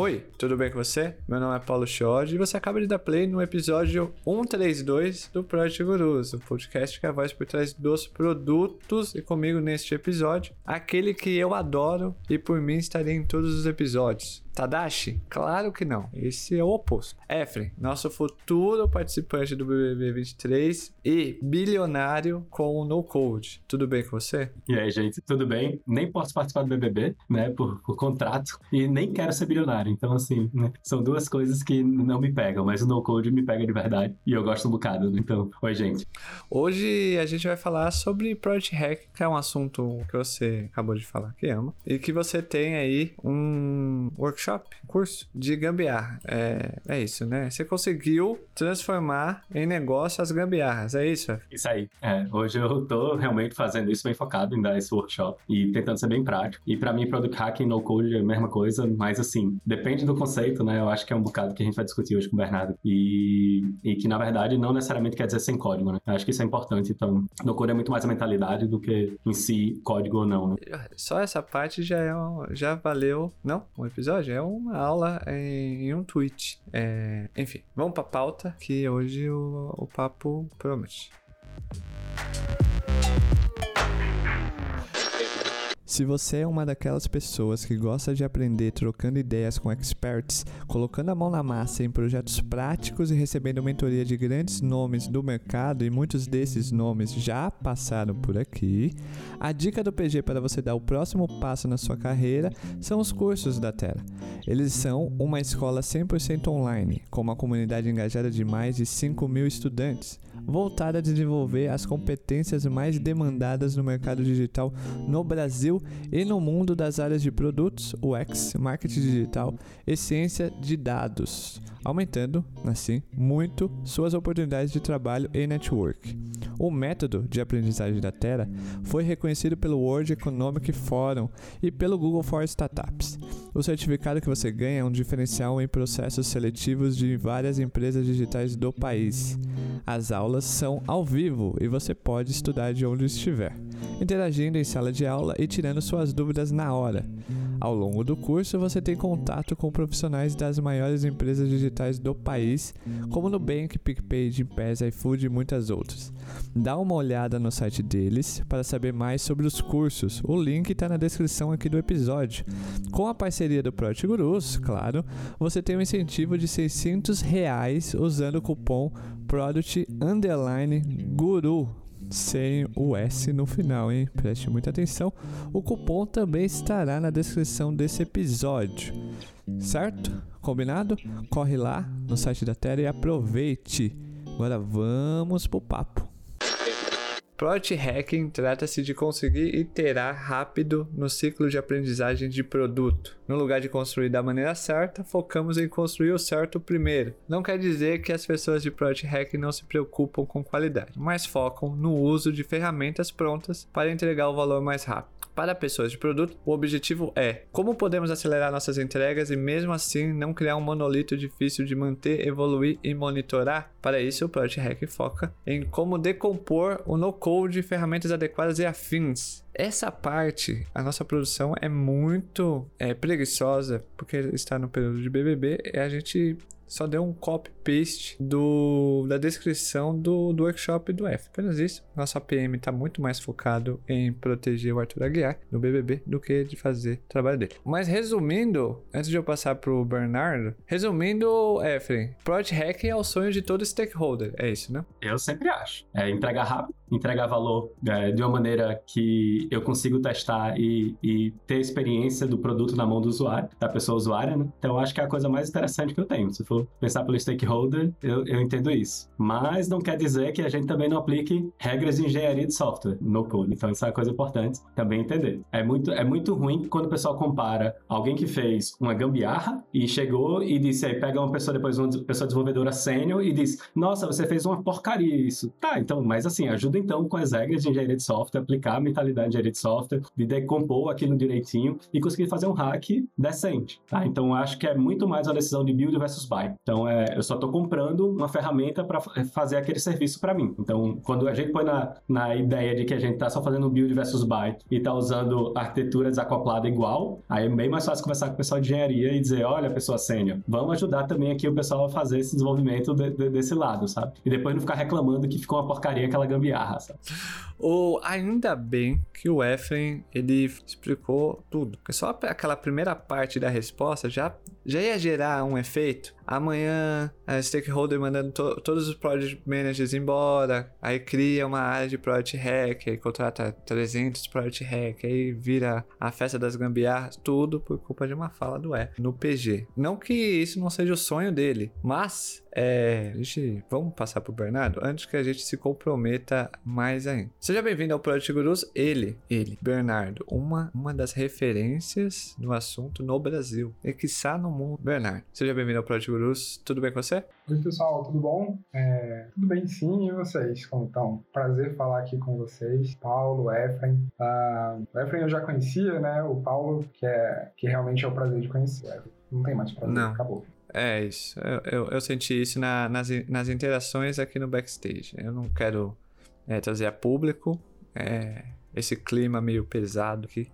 Oi, tudo bem com você? Meu nome é Paulo Chiodi e você acaba de dar play no episódio 132 do Project Gurus, o podcast que é a voz por trás dos produtos e comigo neste episódio, aquele que eu adoro e por mim estaria em todos os episódios. Tadashi? Claro que não. Esse é o oposto. Efren, nosso futuro participante do BBB 23 e bilionário com o No Code. Tudo bem com você? E aí, gente, tudo bem? Nem posso participar do BBB, né, por, por contrato, e nem quero ser bilionário. Então, assim, né, são duas coisas que não me pegam, mas o No Code me pega de verdade e eu gosto um bocado. Então, oi, gente. Hoje a gente vai falar sobre Project Hack, que é um assunto que você acabou de falar que ama, e que você tem aí um workshop workshop, curso de gambiarra. É, é isso, né? Você conseguiu transformar em negócio as gambiarras, é isso? Isso aí. É, hoje eu tô realmente fazendo isso bem focado em dar esse workshop e tentando ser bem prático. E para mim, Product Hacking no Code é a mesma coisa, mas assim, depende do conceito, né? Eu acho que é um bocado que a gente vai discutir hoje com o Bernardo. E, e que, na verdade, não necessariamente quer dizer sem código, né? Eu acho que isso é importante. Então, no Code é muito mais a mentalidade do que em si código ou não, né? Só essa parte já, é um, já valeu, não? Um episódio? É uma aula em, em um tweet. É, enfim, vamos pra pauta que hoje o, o papo promete. Se você é uma daquelas pessoas que gosta de aprender trocando ideias com experts, colocando a mão na massa em projetos práticos e recebendo mentoria de grandes nomes do mercado, e muitos desses nomes já passaram por aqui, a dica do PG para você dar o próximo passo na sua carreira são os cursos da Terra. Eles são uma escola 100% online, com uma comunidade engajada de mais de 5 mil estudantes voltada a desenvolver as competências mais demandadas no mercado digital no Brasil e no mundo das áreas de produtos, UX, marketing digital e ciência de dados, aumentando, assim, muito suas oportunidades de trabalho e network. O método de aprendizagem da Terra foi reconhecido pelo World Economic Forum e pelo Google for Startups. O certificado que você ganha é um diferencial em processos seletivos de várias empresas digitais do país. As aulas são ao vivo e você pode estudar de onde estiver, interagindo em sala de aula e tirando suas dúvidas na hora. Ao longo do curso, você tem contato com profissionais das maiores empresas digitais do país, como Nubank, PicPay, Gympass, iFood e muitas outras. Dá uma olhada no site deles para saber mais sobre os cursos. O link está na descrição aqui do episódio. Com a parceria do Project Gurus, claro, você tem um incentivo de 600 reais usando o cupom Product Underline Guru sem o S no final, hein? Preste muita atenção. O cupom também estará na descrição desse episódio. Certo? Combinado? Corre lá no site da Terra e aproveite. Agora vamos pro papo. Project Hacking trata-se de conseguir iterar rápido no ciclo de aprendizagem de produto. No lugar de construir da maneira certa, focamos em construir o certo primeiro. Não quer dizer que as pessoas de Project Hacking não se preocupam com qualidade, mas focam no uso de ferramentas prontas para entregar o valor mais rápido. Para pessoas de produto, o objetivo é como podemos acelerar nossas entregas e mesmo assim não criar um monolito difícil de manter, evoluir e monitorar. Para isso, o Project Hack foca em como decompor o no-code, ferramentas adequadas e afins. Essa parte, a nossa produção é muito é, preguiçosa, porque está no período de BBB, e a gente só deu um copy-paste da descrição do, do workshop do F. Apenas isso. Nosso APM está muito mais focado em proteger o Arthur Aguiar no BBB do que de fazer o trabalho dele. Mas resumindo, antes de eu passar pro Bernardo, resumindo, Efren, Project Hack é o sonho de todo stakeholder. É isso, né? Eu sempre acho. É entregar rápido, entregar valor é, de uma maneira que eu consigo testar e, e ter experiência do produto na mão do usuário, da pessoa usuária, né? Então acho que é a coisa mais interessante que eu tenho. Se for pensar pelo stakeholder, eu, eu entendo isso. Mas não quer dizer que a gente também não aplique regras de engenharia de software no code. Então isso é uma coisa importante também entender. É muito, é muito ruim quando o pessoal compara alguém que fez uma gambiarra e chegou e disse aí, pega uma pessoa depois, uma pessoa desenvolvedora sênior e diz, nossa, você fez uma porcaria isso. Tá, então, mas assim, ajuda então, com as regras de engenharia de software, aplicar a mentalidade de engenharia de software, de decompor aquilo direitinho e conseguir fazer um hack decente, tá? Então, acho que é muito mais uma decisão de build versus buy. Então, é, eu só estou comprando uma ferramenta para fazer aquele serviço para mim. Então, quando a gente põe na, na ideia de que a gente está só fazendo build versus buy e está usando arquitetura desacoplada igual, aí é bem mais fácil conversar com o pessoal de engenharia e dizer, olha, pessoa sênior, vamos ajudar também aqui o pessoal a fazer esse desenvolvimento de, de, desse lado, sabe? E depois não ficar reclamando que ficou uma porcaria aquela gambiarra, sabe? Ou ainda bem que o Efren, ele explicou tudo. Porque só aquela primeira parte da resposta já, já ia gerar um efeito Amanhã, a stakeholder mandando to todos os project managers embora. Aí cria uma área de project hack, aí contrata 300 project hack, aí vira a festa das gambiarras, tudo por culpa de uma fala do E no PG. Não que isso não seja o sonho dele, mas é, a gente, vamos passar pro Bernardo antes que a gente se comprometa mais ainda. Seja bem-vindo ao Project Gurus, ele, ele, Bernardo, uma, uma das referências no assunto no Brasil e que está no mundo. Bernardo, seja bem-vindo ao Project Gurus, tudo bem com você? Oi pessoal, tudo bom? É, tudo bem sim, e vocês como estão? Prazer falar aqui com vocês, Paulo, Efraim. Uh, o Efraim eu já conhecia, né? O Paulo, que, é, que realmente é o prazer de conhecer. Não tem mais prazer, Não. acabou. É isso. Eu, eu, eu senti isso na, nas, nas interações aqui no backstage. Eu não quero é, trazer a público é, esse clima meio pesado que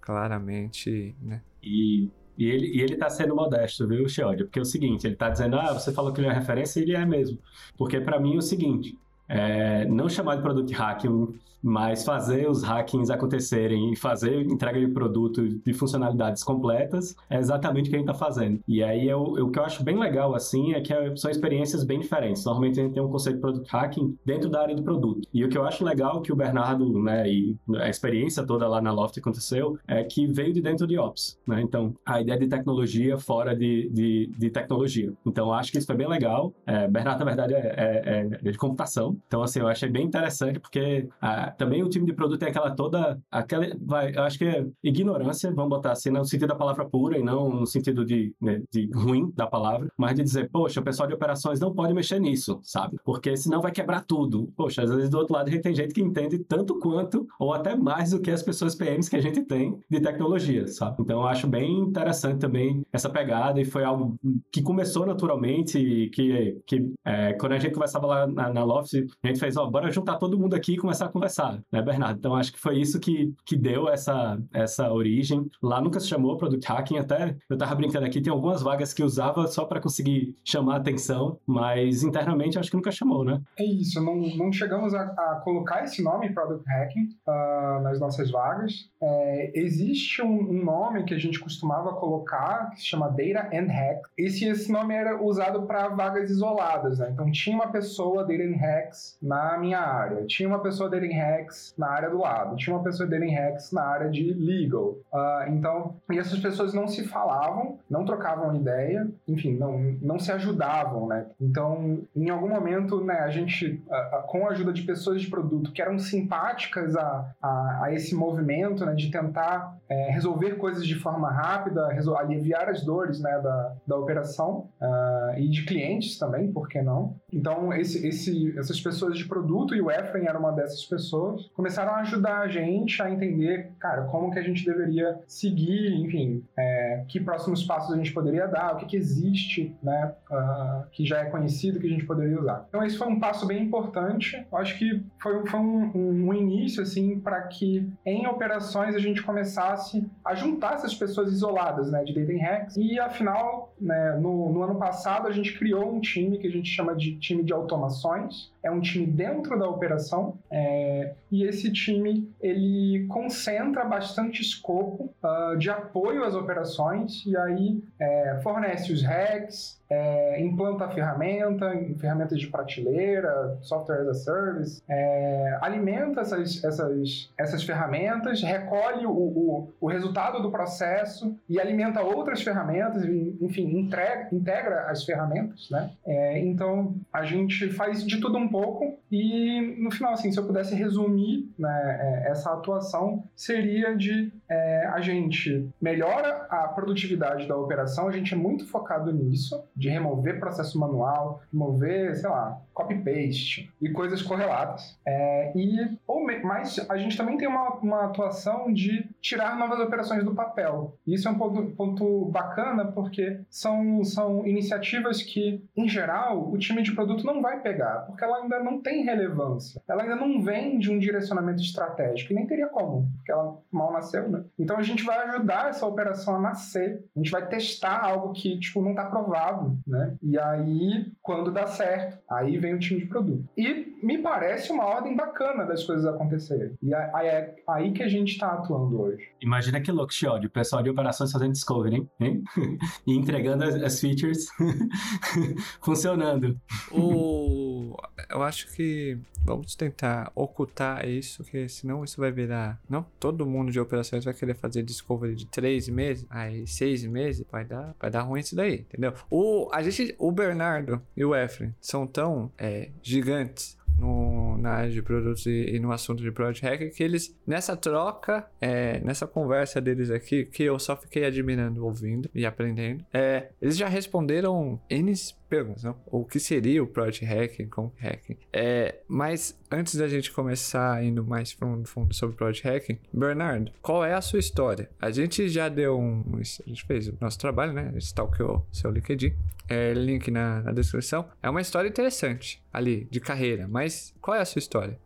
claramente, né? E, e, ele, e ele tá sendo modesto, viu, Xiodio? Porque é o seguinte, ele tá dizendo, ah, você falou que ele é referência, ele é mesmo. Porque para mim é o seguinte, é, não chamar de produto hacking mas fazer os hackings acontecerem e fazer entrega de produto de funcionalidades completas é exatamente o que a gente está fazendo. E aí eu, o que eu acho bem legal assim é que é, são experiências bem diferentes. Normalmente a gente tem um conceito de product hacking dentro da área do produto. E o que eu acho legal que o Bernardo, né, e a experiência toda lá na Loft aconteceu é que veio de dentro de Ops, né? Então, a ideia de tecnologia fora de, de, de tecnologia. Então, eu acho que isso foi bem legal. É, Bernardo, na verdade, é, é, é, de computação. Então, assim, eu achei bem interessante porque ah, também o time de produto tem aquela toda. aquela vai, acho que é ignorância, vamos botar assim, no sentido da palavra pura e não no sentido de, né, de ruim da palavra, mas de dizer, poxa, o pessoal de operações não pode mexer nisso, sabe? Porque senão vai quebrar tudo. Poxa, às vezes do outro lado a gente tem gente que entende tanto quanto, ou até mais do que as pessoas PMs que a gente tem de tecnologia, sabe? Então eu acho bem interessante também essa pegada e foi algo que começou naturalmente que, que é, quando a gente conversava lá na, na Loft, a gente fez, ó, bora juntar todo mundo aqui e começar a conversar né, Bernardo? Então acho que foi isso que, que deu essa, essa origem. Lá nunca se chamou Product Hacking, até eu tava brincando aqui, tem algumas vagas que usava só para conseguir chamar atenção, mas internamente acho que nunca chamou, né? É isso, não, não chegamos a, a colocar esse nome Product Hacking uh, nas nossas vagas. É, existe um, um, nome que a gente costumava colocar que se chama Data and Hack. Esse, esse nome era usado para vagas isoladas, né? Então tinha uma pessoa Data and Hacks na minha área, tinha uma pessoa Data and Hacks hacks na área do lado, tinha uma pessoa dele em hacks na área de legal. Uh, então, e essas pessoas não se falavam, não trocavam ideia, enfim, não, não se ajudavam, né? Então, em algum momento, né, a gente, uh, uh, com a ajuda de pessoas de produto que eram simpáticas a, a, a esse movimento, né, de tentar é, resolver coisas de forma rápida, aliviar as dores, né, da, da operação e de clientes também, por que não? Então, esse, esse, essas pessoas de produto, e o Efren era uma dessas pessoas, pessoas começaram a ajudar a gente a entender, cara, como que a gente deveria seguir, enfim, é, que próximos passos a gente poderia dar, o que, que existe, né, uh, que já é conhecido que a gente poderia usar. Então esse foi um passo bem importante. Eu acho que foi, foi um, um, um início assim para que em operações a gente começasse a juntar essas pessoas isoladas, né, de dating hacks. E afinal, né, no, no ano passado a gente criou um time que a gente chama de time de automações. É um time dentro da operação. É, e esse time ele concentra bastante escopo uh, de apoio às operações e aí é, fornece os hacks, é, implanta a ferramenta, ferramentas de prateleira, software as a service, é, alimenta essas, essas, essas ferramentas, recolhe o, o, o, resultado do processo e alimenta outras ferramentas, enfim, entrega, integra as ferramentas, né? É, então, a gente faz de tudo um pouco e, no final, assim, se eu pudesse resumir né, é, essa atuação, seria de é, a gente melhora a produtividade da operação, a gente é muito focado nisso, de remover processo manual, remover, sei lá, copy-paste e coisas correlatas. É, e, ou, mas a gente também tem uma, uma atuação de tirar novas operações do papel. Isso é um ponto, ponto bacana porque são, são iniciativas que, em geral, o time de produto não vai pegar, porque ela ainda não tem relevância. Ela ainda não vem de um direcionamento estratégico, e nem teria como, porque ela mal nasceu, né? Então a gente vai ajudar essa operação a nascer. A gente vai testar algo que, tipo, não está provado, né? E aí, quando dá certo, aí vem o time de produto. E me parece uma ordem bacana das coisas acontecerem. E aí é aí que a gente está atuando hoje. Imagina que louco, Chiodi, o pessoal de operações fazendo discovery, hein? e entregando as, as features funcionando. O... Eu acho que vamos tentar ocultar isso, porque senão isso vai virar. Não, todo mundo de operações vai querer fazer discovery de três meses, aí seis meses, vai dar, vai dar ruim isso daí, entendeu? O, a gente, o Bernardo e o Efren são tão é, gigantes no, na área de produtos e, e, no assunto de Project Hacker, que eles, nessa troca, é, nessa conversa deles aqui, que eu só fiquei admirando, ouvindo e aprendendo, é, eles já responderam N perguntas, não? O que seria o Project Hacking, como Hacking? É, mas antes da gente começar indo mais fundo, fundo sobre Project Hacking, Bernardo, qual é a sua história? A gente já deu um. A gente fez o nosso trabalho, né? A gente stalkeou seu LinkedIn. É, link na, na descrição. É uma história interessante ali, de carreira, mas qual é a sua história?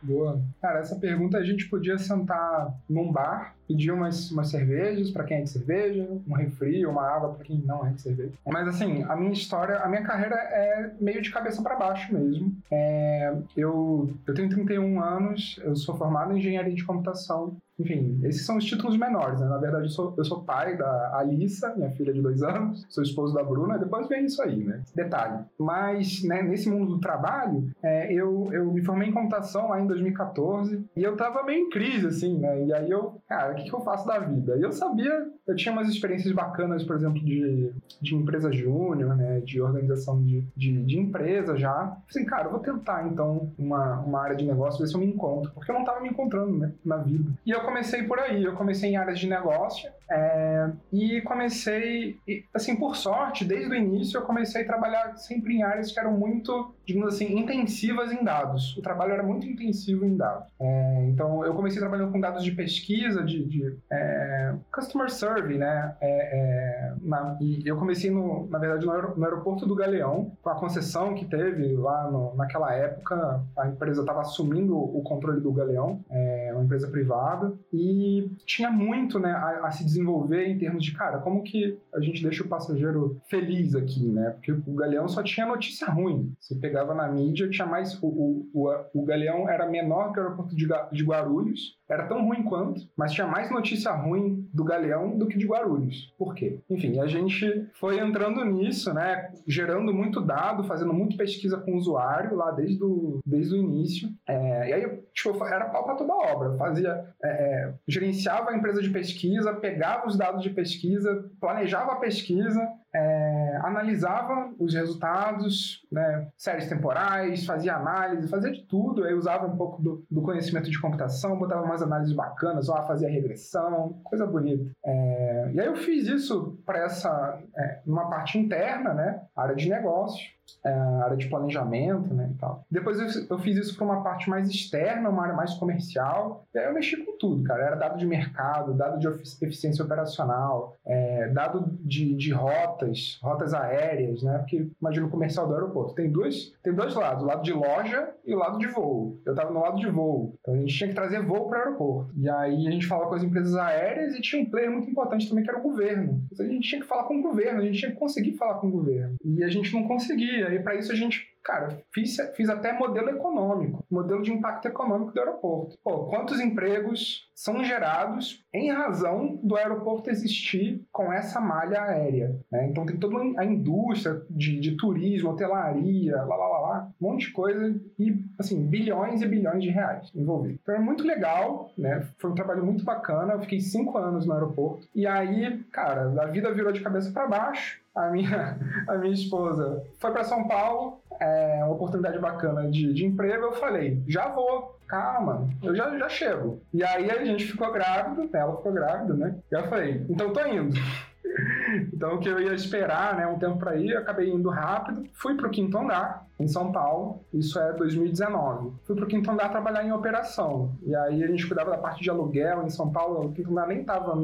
Boa. Cara, essa pergunta a gente podia sentar num bar pedir umas, umas cervejas para quem é de cerveja, um refri, uma água para quem não é de cerveja. Mas assim, a minha história, a minha carreira é meio de cabeça para baixo mesmo. É, eu, eu tenho 31 anos, eu sou formado em engenharia de computação enfim, esses são os títulos menores, né? Na verdade, eu sou, eu sou pai da Alissa, minha filha de dois anos, sou esposo da Bruna, depois vem isso aí, né? Detalhe. Mas, né, nesse mundo do trabalho, é, eu, eu me formei em computação lá em 2014 e eu tava meio em crise, assim, né? E aí eu, cara, que, que eu faço da vida? E eu sabia, eu tinha umas experiências bacanas, por exemplo, de, de empresa júnior, né? De organização de, de, de empresa já. Assim, cara, eu vou tentar, então, uma, uma área de negócio, ver se eu me encontro. Porque eu não tava me encontrando, né? Na vida. E eu comecei por aí. Eu comecei em áreas de negócio é, e comecei, assim, por sorte, desde o início eu comecei a trabalhar sempre em áreas que eram muito, digamos assim, intensivas em dados. O trabalho era muito intensivo em dados. É, então eu comecei trabalhando com dados de pesquisa, de, de é, customer survey, né? É, é, na, e eu comecei, no, na verdade, no, aer, no, aeroporto do Galeão, com a concessão que teve lá no, naquela época. A empresa estava assumindo o controle do Galeão, é, uma empresa privada, e tinha muito né, a, a se desenvolver em termos de, cara, como que a gente deixa o passageiro feliz aqui, né? Porque o Galeão só tinha notícia ruim. Você pegava na mídia, tinha mais. O, o, o, o Galeão era menor que o aeroporto de, de Guarulhos, era tão ruim quanto, mas tinha mais notícia ruim do Galeão do que de Guarulhos. Por quê? Enfim, a gente foi entrando nisso, né? Gerando muito dado, fazendo muito pesquisa com o usuário lá desde o, desde o início. É, e aí, tipo, era pau pra toda obra. Eu fazia, é, é, gerenciava a empresa de pesquisa, pegava os dados de pesquisa, planejava a pesquisa, é, analisava os resultados, né, séries temporais, fazia análise, fazia de tudo. Aí usava um pouco do, do conhecimento de computação, botava umas análises bacanas, ó, fazia regressão, coisa bonita. É, e aí eu fiz isso para essa, é, numa parte interna, né, área de negócio é, área de planejamento, né, e tal. Depois eu, eu fiz isso para uma parte mais externa, uma área mais comercial, e aí eu mexi com tudo, cara. Era dado de mercado, dado de eficiência operacional, é, dado de, de rotas, rotas aéreas, né, porque imagina o comercial do aeroporto. Tem dois, tem dois lados, o lado de loja e o lado de voo. Eu estava no lado de voo, então a gente tinha que trazer voo para o aeroporto. E aí a gente falava com as empresas aéreas e tinha um player muito importante também que era o governo. Então, a gente tinha que falar com o governo, a gente tinha que conseguir falar com o governo. E a gente não conseguia. E para isso a gente Cara, fiz, fiz até modelo econômico, modelo de impacto econômico do aeroporto. Pô, quantos empregos são gerados em razão do aeroporto existir com essa malha aérea? Né? Então tem toda a indústria de, de turismo, hotelaria, lá, lá, lá, lá, um monte de coisa e, assim, bilhões e bilhões de reais envolvidos. Então é muito legal, né? Foi um trabalho muito bacana. Eu fiquei cinco anos no aeroporto. E aí, cara, a vida virou de cabeça para baixo a minha, a minha esposa foi para São Paulo, é uma oportunidade bacana de, de emprego. Eu falei, já vou, calma, eu já, já chego. E aí a gente ficou grávido, ela ficou grávida, né? E eu falei, então tô indo. então, o que eu ia esperar, né, um tempo para ir, eu acabei indo rápido, fui para o quinto andar, em São Paulo, isso é 2019. Fui para o quinto andar trabalhar em operação, e aí a gente cuidava da parte de aluguel em São Paulo, o quinto andar nem estava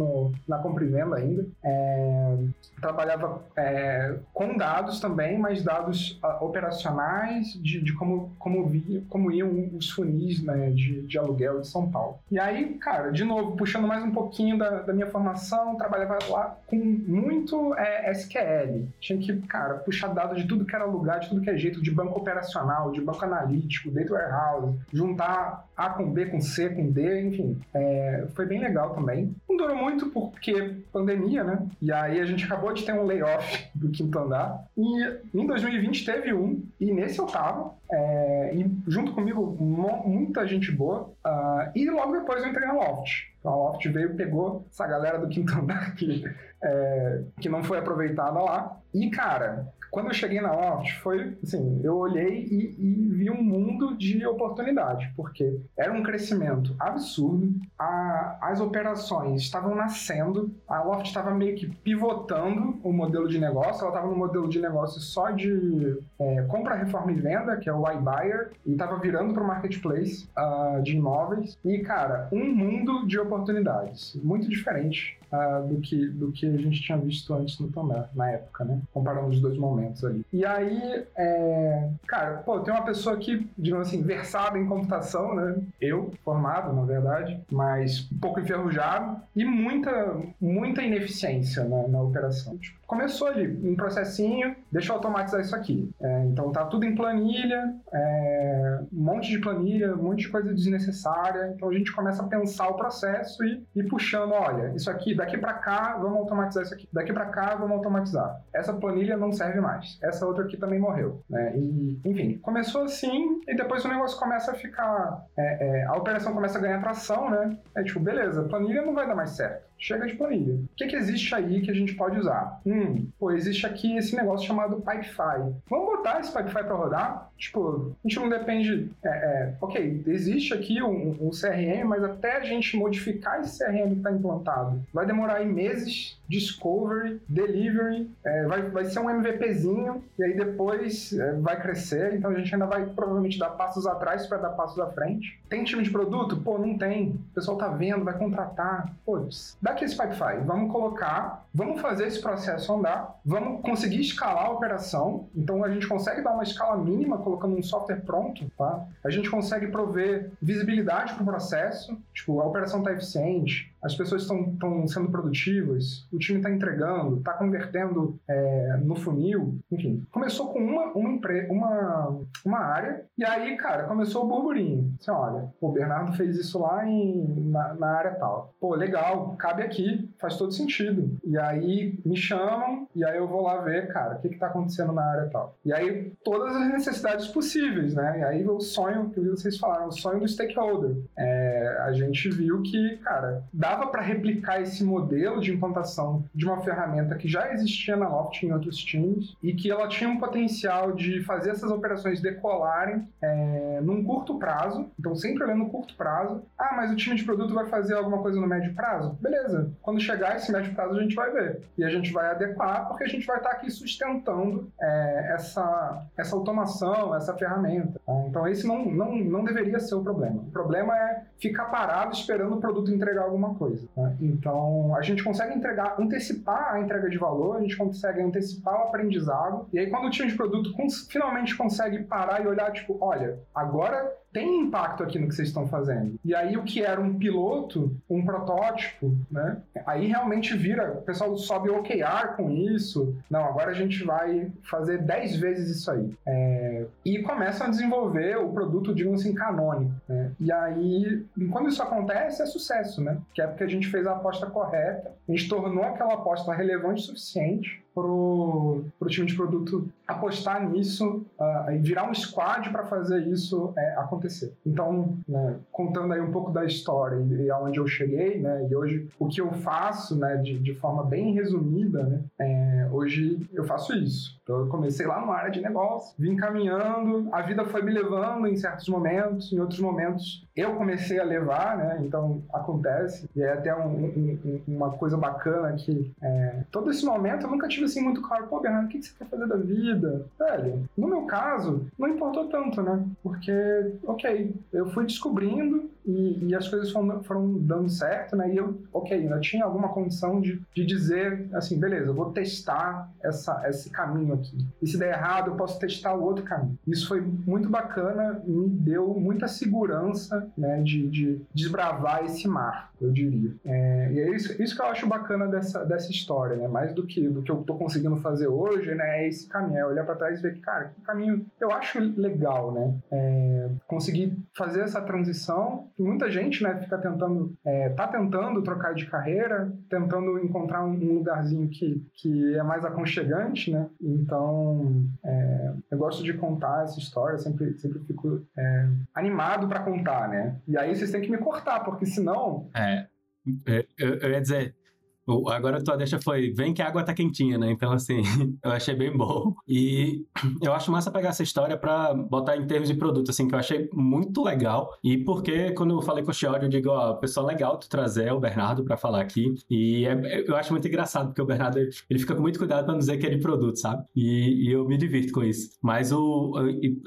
na compra e venda ainda. É, trabalhava é, com dados também, mas dados uh, operacionais de, de, como, como, como iam os funis né, de, de aluguel de São Paulo. E aí, cara, de novo, puxando mais um pouquinho da, da minha formação, trabalhava lá com muito é, SQL. Tinha que, cara, puxar dados de tudo que era lugar, de tudo que é jeito, de banco operacional, de banco analítico, data warehouse, juntar A com B com C com D, enfim. É, foi bem legal também. Não durou muito porque pandemia, né? E aí a gente acabou de ter um layoff do quinto andar. E em 2020 teve um, e nesse eu tava. É, e junto comigo, muita gente boa. Uh, e logo depois eu entrei na Loft. Então a Loft veio pegou essa galera do quinto andar que, é, que não foi aproveitada lá. E, cara, quando eu cheguei na Loft, foi assim, eu olhei e, e, vi um mundo de oportunidade, porque era um crescimento absurdo, a, as operações estavam nascendo, a Loft estava meio que pivotando o modelo de negócio, ela estava no modelo de negócio só de é, compra, reforma e venda, que é o iBuyer, e estava virando para o marketplace uh, de imóveis, e cara, um mundo de oportunidades, muito diferente uh, do, que, do que a gente tinha visto antes no Tomé, na época, né? Comparando os dois momentos ali. E aí, é... cara, pô, tem uma pessoa aqui, digamos assim, versada em computação, né? Eu, formado, na verdade, mas um pouco enferrujado e muita, muita ineficiência né, na operação. Tipo, começou ali, um processinho, deixa eu automatizar isso aqui. É, então tá tudo em planilha, é, um monte de planilha, um monte de coisa desnecessária. Então a gente começa a pensar o processo e, e puxando, olha, isso aqui daqui para cá, vamos automatizar isso aqui. Daqui para cá, vamos automatizar. Essa planilha não serve mais. Essa outra aqui também morreu. Né? E, enfim, começou assim e depois o negócio começa a ficar. É, é, a operação começa a ganhar tração, né? É tipo, beleza, planilha não vai dar mais certo chega de planilha. O que, que existe aí que a gente pode usar? Hum, pô, existe aqui esse negócio chamado Pipefy. Vamos botar esse Pipefy para rodar? Tipo, a gente não depende. É, é, ok, existe aqui um, um, CRM, mas até a gente modificar esse CRM que está implantado, vai demorar aí meses. Discovery, delivery, é, vai, vai ser um MVPzinho e aí depois é, vai crescer. Então a gente ainda vai provavelmente dar passos atrás para dar passos à frente. Tem time de produto? Pô, não tem. O pessoal tá vendo, vai contratar. Pô, daqui esse Pipefy, vamos colocar, vamos fazer esse processo andar, vamos conseguir escalar a operação. Então a gente consegue dar uma escala mínima colocando um software pronto, tá? A gente consegue prover visibilidade para o processo, tipo, a operação está eficiente, as pessoas estão sendo produtivas, o time está entregando, está convertendo é, no funil, enfim. Começou com uma, uma, uma, uma área, e aí, cara, começou o burburinho. Assim, olha, o Bernardo fez isso lá em, na, na área tal. Pô, legal, cabe aqui, faz todo sentido. E aí me chamam, e aí eu vou lá ver, cara, o que está acontecendo na área tal. E aí, todas as necessidades possíveis, né? E aí o sonho que vocês falaram, o sonho do stakeholder. É, a gente viu que, cara, dá dava para replicar esse modelo de implantação de uma ferramenta que já existia na Loft em outros times e que ela tinha um potencial de fazer essas operações decolarem é, num curto prazo. Então, sempre olhando no curto prazo. Ah, mas o time de produto vai fazer alguma coisa no médio prazo? Beleza. Quando chegar esse médio prazo, a gente vai ver. E a gente vai adequar, porque a gente vai estar aqui sustentando é, essa, essa automação, essa ferramenta. Tá? Então, esse não, não, não deveria ser o problema. O problema é ficar parado esperando o produto entregar alguma coisa. Né? Então, a gente consegue entregar, antecipar a entrega de valor, a gente consegue antecipar o aprendizado. E aí, quando o time de produto cons finalmente consegue parar e olhar, tipo, olha, agora tem impacto aqui no que vocês estão fazendo. E aí o que era um piloto, um protótipo, né? Aí realmente vira, o pessoal sobe OKR com isso. Não, agora a gente vai fazer 10 vezes isso aí. É... e começam a desenvolver o produto, digamos assim, canônico. Né? E aí, quando isso acontece, é sucesso, né? Que é porque a gente fez a aposta correta, a gente tornou aquela aposta relevante o suficiente pro, pro time de produto apostar nisso uh, e virar um squad para fazer isso é, acontecer. Então, né, contando aí um pouco da história e, e aonde eu cheguei, né, e hoje o que eu faço, né, de, de forma bem resumida, né, é, Hoje eu faço isso. Então eu comecei lá numa área de negócio, vim caminhando, a vida foi me levando em certos momentos, em outros momentos eu comecei a levar, né? Então acontece. E é até um, um, uma coisa bacana que é, todo esse momento eu nunca tive assim muito claro, pô, Bernardo, o que você quer fazer da vida? Velho, no meu caso, não importou tanto, né? Porque, ok, eu fui descobrindo e, e as coisas foram, foram, dando certo, né? E eu, ok, ainda tinha alguma condição de, de dizer assim, beleza, eu vou testar essa, esse caminho aqui. E se der errado, eu posso testar o outro caminho. Isso foi muito bacana, me deu muita segurança, né, de, de desbravar esse mar, eu diria. É, e é isso, isso que eu acho bacana dessa, dessa história, né? Mais do que do que eu tô conseguindo fazer hoje, né? É esse caminho, é olhar para trás e ver que, cara, que caminho eu acho legal, né? É, conseguir fazer essa transição muita gente, né, fica tentando, é, tá tentando trocar de carreira, tentando encontrar um, lugarzinho que, que é mais aconchegante, né? Então, é, eu gosto de contar essa história, sempre, sempre fico é, animado para contar, né? E aí vocês têm que me cortar, porque senão. É, é eu, eu ia dizer, Agora a tua deixa foi, vem que a água tá quentinha, né? Então, assim, eu achei bem bom. E eu acho massa pegar essa história para botar em termos de produto, assim, que eu achei muito legal. E porque quando eu falei com o Chiodi, eu digo, ó, pessoal legal tu trazer o Bernardo para falar aqui. E é, eu acho muito engraçado, porque o Bernardo, ele fica com muito cuidado para não dizer que é de produto, sabe? E, e, eu me divirto com isso. Mas o,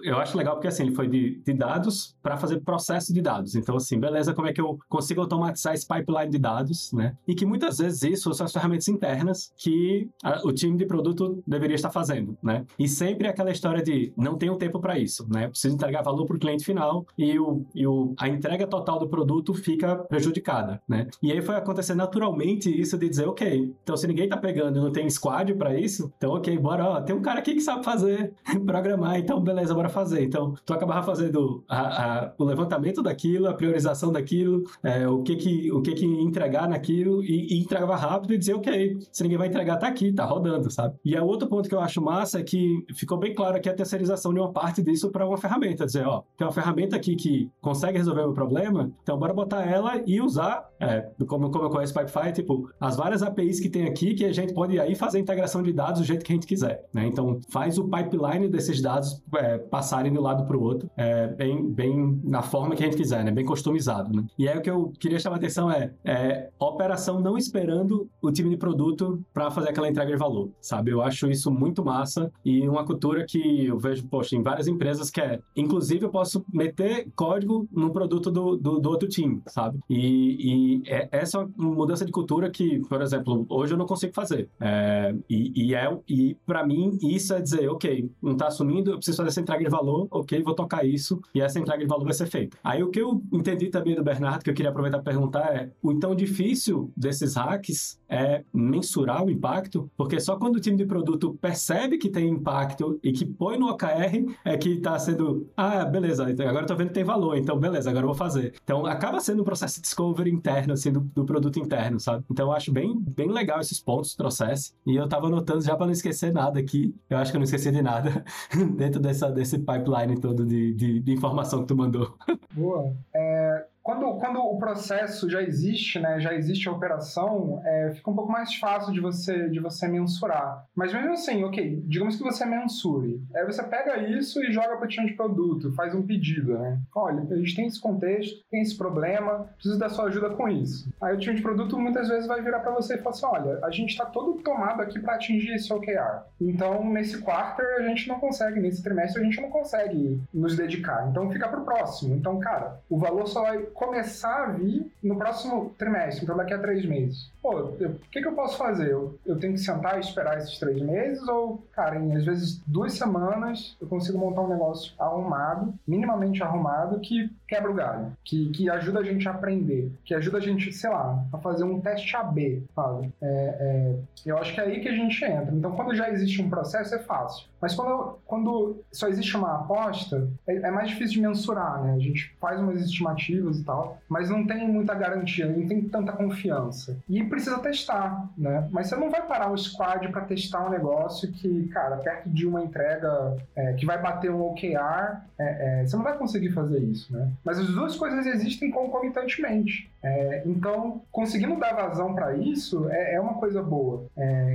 eu acho legal porque, assim, ele foi de, de dados para fazer processo de dados. Então, assim, beleza, como é que eu consigo automatizar esse pipeline de dados, né? E que muitas vezes isso são as ferramentas internas que a, o time de produto deveria estar fazendo, né? E sempre aquela história de não tenho tempo para isso, né? Preciso entregar valor para o cliente final e, o, e o, a entrega total do produto fica prejudicada, né? E aí foi acontecer naturalmente isso de dizer, ok, então se ninguém tá pegando não tem squad para isso, então ok, bora, ó, tem um cara aqui que sabe fazer, programar, então beleza, bora fazer. Então tu acabava fazendo a, a, o levantamento daquilo, a priorização daquilo, é, o que que o que que entregar naquilo e, e entregava rápido e dizer, ok, se ninguém vai entregar, tá aqui, tá rodando, sabe? E é outro ponto que eu acho massa é que ficou bem claro aqui a terceirização de uma parte disso para uma ferramenta. Dizer, ó, tem uma ferramenta aqui que consegue resolver o problema, então bora botar ela e usar, é, como, como eu conheço Pipefy, tipo, as várias APIs que tem aqui que a gente pode aí fazer a integração de dados do jeito que a gente quiser, né? Então, faz o pipeline desses dados é, passarem de um lado para o outro, é, bem, bem na forma que a gente quiser, né? Bem customizado, né? E aí o que eu queria chamar a atenção é, é operação não esperando o time de produto para fazer aquela entrega de valor, sabe? Eu acho isso muito massa e uma cultura que eu vejo, poxa, em várias empresas que é, inclusive eu posso meter código no produto do, do, do outro time, sabe? E, e é, essa é mudança de cultura que, por exemplo, hoje eu não consigo fazer. É, e, e, é, e para mim isso é dizer, ok, não tá assumindo, eu preciso fazer essa entrega de valor, ok, vou tocar isso e essa entrega de valor vai ser feita. Aí o que eu entendi também do Bernardo, que eu queria aproveitar para perguntar é, o tão difícil desses hacks é mensurar o impacto, porque só quando o time de produto percebe que tem impacto e que põe no OKR é que está sendo, ah, beleza, então agora tô vendo que tem valor, então beleza, agora eu vou fazer. Então acaba sendo um processo de discovery interno, assim, do, do produto interno, sabe? Então eu acho bem, bem legal esses pontos processo e eu tava anotando já para não esquecer nada aqui, eu acho que eu não esqueci de nada dentro dessa, desse pipeline todo de, de, de informação que tu mandou. Boa. É, quando, quando o processo já existe, né, já existe a operação, é, fica um pouco mais fácil de você, de você mensurar. Mas mesmo assim, ok, digamos que você mensure. Aí você pega isso e joga para o time de produto, faz um pedido, né? Olha, a gente tem esse contexto, tem esse problema, preciso da sua ajuda com isso. Aí o time de produto muitas vezes vai virar para você e falar assim, olha, a gente está todo tomado aqui para atingir esse OKR. Então, nesse quarter a gente não consegue, nesse trimestre a gente não consegue nos dedicar. Então, fica para o próximo. Então, cara, o valor só vai começar a vir no próximo trimestre, então daqui a três meses. Pô, o que, que eu posso fazer? Eu, eu tenho que sentar e esperar esses três meses? Ou, cara, em às vezes duas semanas eu consigo montar um negócio arrumado, minimamente arrumado, que quebra o galho, que, que ajuda a gente a aprender, que ajuda a gente, sei lá, a fazer um teste AB, sabe? É, é, eu acho que é aí que a gente entra. Então, quando já existe um processo, é fácil. Mas quando, quando só existe uma aposta, é, é, mais difícil de mensurar, né? A gente faz umas estimativas e tal, mas não tem muita garantia, não tem tanta confiança. E precisa testar, né? Mas você não vai parar o squad para testar um negócio que, cara, perto de uma entrega é, que vai bater um OKR, é, é, você não vai conseguir fazer isso, né? Mas as duas coisas existem concomitantemente. É, então, conseguindo dar vazão para isso é, é, uma coisa boa.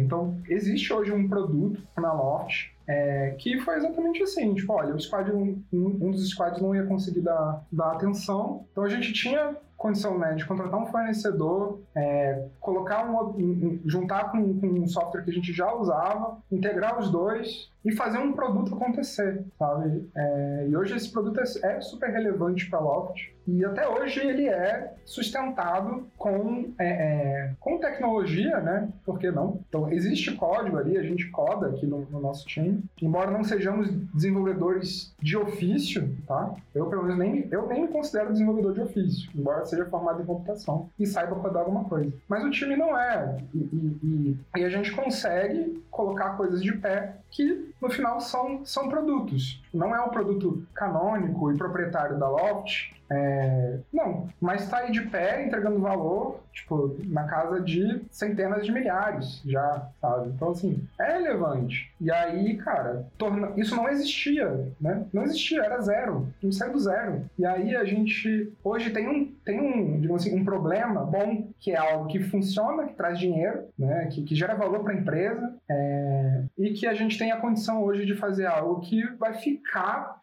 Então, existe hoje um produto na Loft é, que foi exatamente assim, tipo, olha, o squad, um, um dos squads não ia conseguir dar, dar atenção, então a gente tinha condição né, de contratar um fornecedor, é, colocar um, juntar com, com, um software que a gente já usava, integrar os dois e fazer um produto acontecer, sabe? É, e hoje esse produto é, é super relevante para a Loft e até hoje ele é sustentado com, é, é, com tecnologia, né? Por que não? Então existe código ali, a gente coda aqui no, no nosso time, embora não sejamos desenvolvedores de ofício, tá? Eu pelo menos nem eu nem me considero desenvolvedor de ofício, embora seja formado em computação e saiba codar alguma coisa. Mas o time não é e, e, e, e a gente consegue colocar coisas de pé que no final são, são produtos. Não é o produto canônico e proprietário da Loft, é, não, mas está aí de pé, entregando valor, tipo, na casa de centenas de milhares já, sabe? Então, assim, é relevante. E aí, cara, torna... isso não existia, né? Não existia, era zero. Gente saiu do zero. E aí a gente, hoje tem um, tem um, digamos assim, um problema bom, que é algo que funciona, que traz dinheiro, né? Que, que gera valor para a empresa, é... e que a gente tem a condição hoje de fazer algo que vai ficar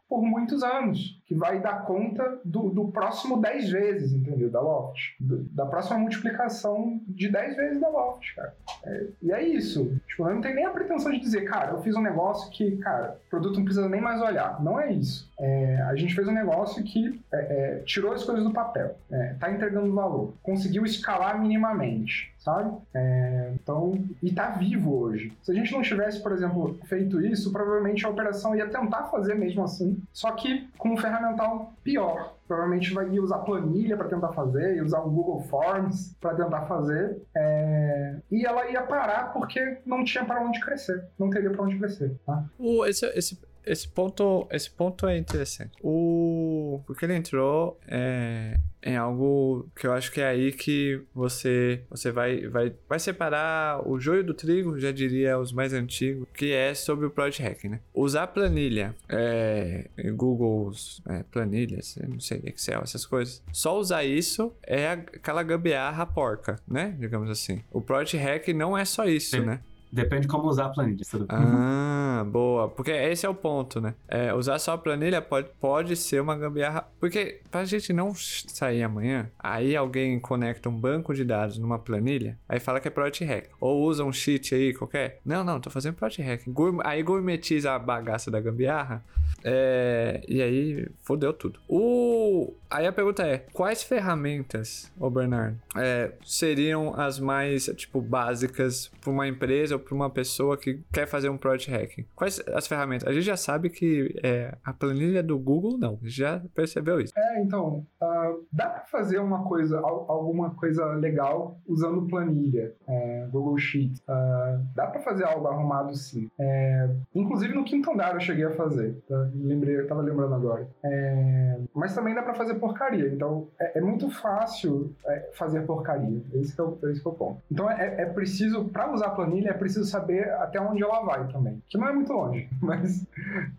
por muitos anos, que vai dar conta do, do próximo 10 vezes, entendeu? Da Loft. Do, da próxima multiplicação de 10 vezes da Loft, cara. É, e é isso. Tipo, eu não tenho nem a pretensão de dizer, cara, eu fiz um negócio que, cara, o produto não precisa nem mais olhar. Não é isso. É, a gente fez um negócio que é, é tirou as coisas do papel, é, tá entregando valor, conseguiu escalar minimamente sabe? É, então, e tá vivo hoje. Se a gente não tivesse, por exemplo, feito isso, provavelmente a operação ia tentar fazer mesmo assim, só que com um ferramental pior. Provavelmente vai usar planilha para tentar fazer, ia usar o Google Forms para tentar fazer, é, e ela ia parar porque não tinha para onde crescer, não teria para onde crescer. Tá? O, esse, esse esse ponto, esse ponto é interessante. O porque ele entrou é, em algo que eu acho que é aí que você você vai, vai, vai separar o joio do trigo, já diria os mais antigos, que é sobre o Project Hack, né? Usar planilha, é, Google é, planilhas, não sei, Excel, essas coisas. Só usar isso é aquela gambiarra porca, né? Digamos assim. O Project Hack não é só isso, Sim. né? Depende de como usar a planilha. Tudo. Ah, boa. Porque esse é o ponto, né? É, usar só a planilha pode, pode ser uma gambiarra. Porque pra gente não sair amanhã, aí alguém conecta um banco de dados numa planilha, aí fala que é Project Hack. Ou usa um cheat aí qualquer. Não, não, tô fazendo Project Hack. Aí gourmetiza a bagaça da gambiarra. É, e aí fodeu tudo. O, aí a pergunta é: quais ferramentas, ô Bernardo, é, seriam as mais, tipo, básicas para uma empresa ou para uma pessoa que quer fazer um project hacking? Quais as ferramentas? A gente já sabe que é, a planilha do Google, não, já percebeu isso. É, então, uh, dá para fazer uma coisa, alguma coisa legal usando planilha, é, Google Sheet. Uh, dá para fazer algo arrumado sim. É, inclusive no quinto andar eu cheguei a fazer, tá? lembrei, eu tava lembrando agora. É, mas também dá para fazer porcaria, então é, é muito fácil é, fazer porcaria, esse é, o, esse é o ponto. Então é, preciso, para usar planilha, é preciso saber até onde ela vai também, que não é muito longe, mas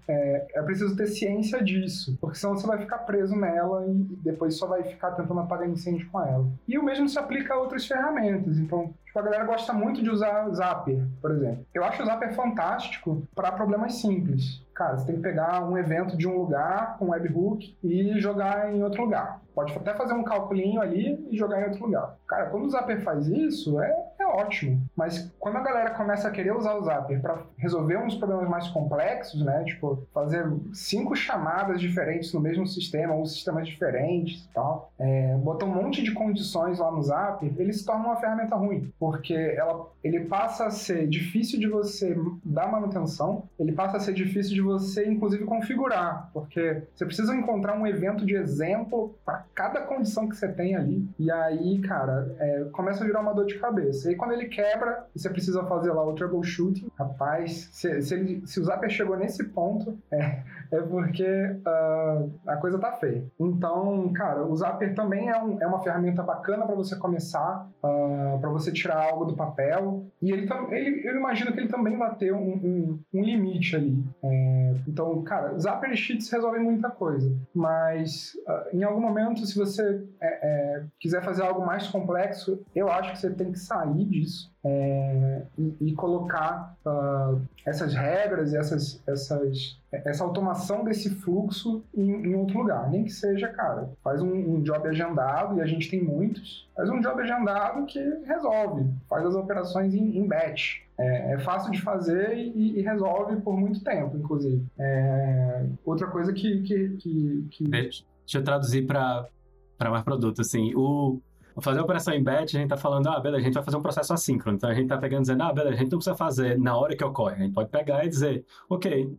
é, é preciso ter ciência disso, porque senão você vai ficar preso nela e depois só vai ficar tentando apagar incêndio com ela. E o mesmo se aplica a outras ferramentas, então Tipo, a galera gosta muito de usar Zapper, por exemplo. Eu acho o Zapper fantástico para problemas simples. Cara, você tem que pegar um evento de um lugar com um webhook e jogar em outro lugar. Pode até fazer um calculinho ali e jogar em outro lugar. Cara, quando o Zapper faz isso, é, é ótimo. Mas quando a galera começa a querer usar o Zapper para resolver uns problemas mais complexos, né? Tipo, fazer cinco chamadas diferentes no mesmo sistema, ou sistemas diferentes e tal, é, botar um monte de condições lá no Zapper, ele se torna uma ferramenta ruim porque ela, ele passa a ser difícil de você dar manutenção, ele passa a ser difícil de você, inclusive, configurar, porque você precisa encontrar um evento de exemplo para cada condição que você tem ali, e aí, cara, é, começa a virar uma dor de cabeça. E quando ele quebra, você precisa fazer lá o troubleshooting, rapaz, se, se, ele, se o Zapper chegou nesse ponto, é, é porque uh, a coisa tá feia. Então, cara, o Zapper também é, um, é uma ferramenta bacana para você começar, uh, ah, para você tirar algo do papel. E ele, ele, eu imagino que ele também vai ter um, um, um limite ali. É, então, cara, Zapper e Sheets resolvem muita coisa. Mas, uh, em algum momento, se você é, é, quiser fazer algo mais complexo, eu acho que você tem que sair disso é, e, e, colocar uh, essas regras e essas, essas, essa automação desse fluxo em, em, outro lugar. Nem que seja, cara, faz um, um, job agendado, e a gente tem muitos, faz um job agendado que resolve, faz as operações em, em batch. É, é, fácil de fazer e, e, resolve por muito tempo, inclusive. É, outra coisa que. que, que, que... Deixa eu traduzir para mais produto. Assim, o, fazer operação em batch, a gente tá falando, ah, beleza, a gente vai fazer um processo assíncrono. Então a gente tá pegando dizendo, ah, beleza, a gente não precisa fazer na hora que ocorre. A gente pode pegar e dizer, ok,